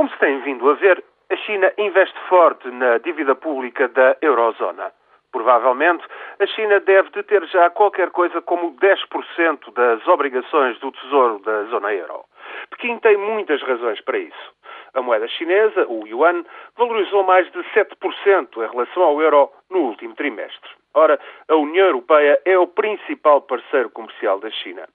Como se tem vindo a ver, a China investe forte na dívida pública da eurozona. Provavelmente, a China deve de ter já qualquer coisa como 10% das obrigações do Tesouro da zona euro. Pequim tem muitas razões para isso. A moeda chinesa, o yuan, valorizou mais de 7% em relação ao euro no último trimestre. Ora, a União Europeia é o principal parceiro comercial da China.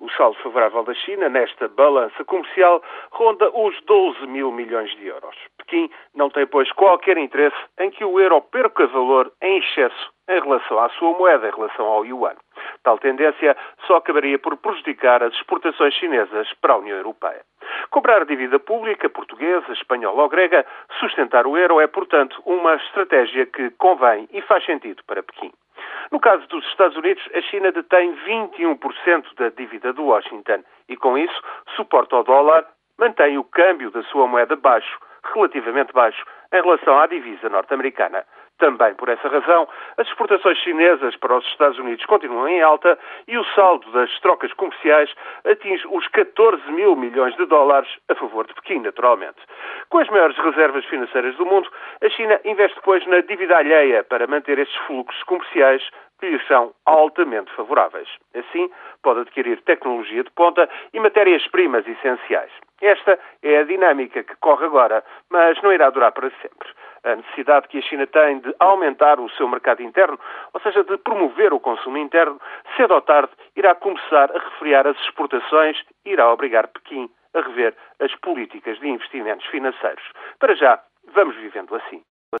O saldo favorável da China nesta balança comercial ronda os 12 mil milhões de euros. Pequim não tem, pois, qualquer interesse em que o euro perca valor em excesso em relação à sua moeda, em relação ao yuan. Tal tendência só acabaria por prejudicar as exportações chinesas para a União Europeia. Comprar dívida pública portuguesa, espanhola ou grega, sustentar o euro é, portanto, uma estratégia que convém e faz sentido para Pequim. No caso dos Estados Unidos, a China detém 21% da dívida de Washington e, com isso, suporta o dólar, mantém o câmbio da sua moeda baixo, relativamente baixo, em relação à divisa norte-americana. Também por essa razão, as exportações chinesas para os Estados Unidos continuam em alta e o saldo das trocas comerciais atinge os 14 mil milhões de dólares a favor de Pequim, naturalmente. Com as maiores reservas financeiras do mundo, a China investe depois na dívida alheia para manter estes fluxos comerciais que lhe são altamente favoráveis. Assim, pode adquirir tecnologia de ponta e matérias-primas essenciais. Esta é a dinâmica que corre agora, mas não irá durar para sempre a necessidade que a China tem de aumentar o seu mercado interno, ou seja, de promover o consumo interno, cedo ou tarde irá começar a refriar as exportações e irá obrigar Pequim a rever as políticas de investimentos financeiros. Para já, vamos vivendo assim.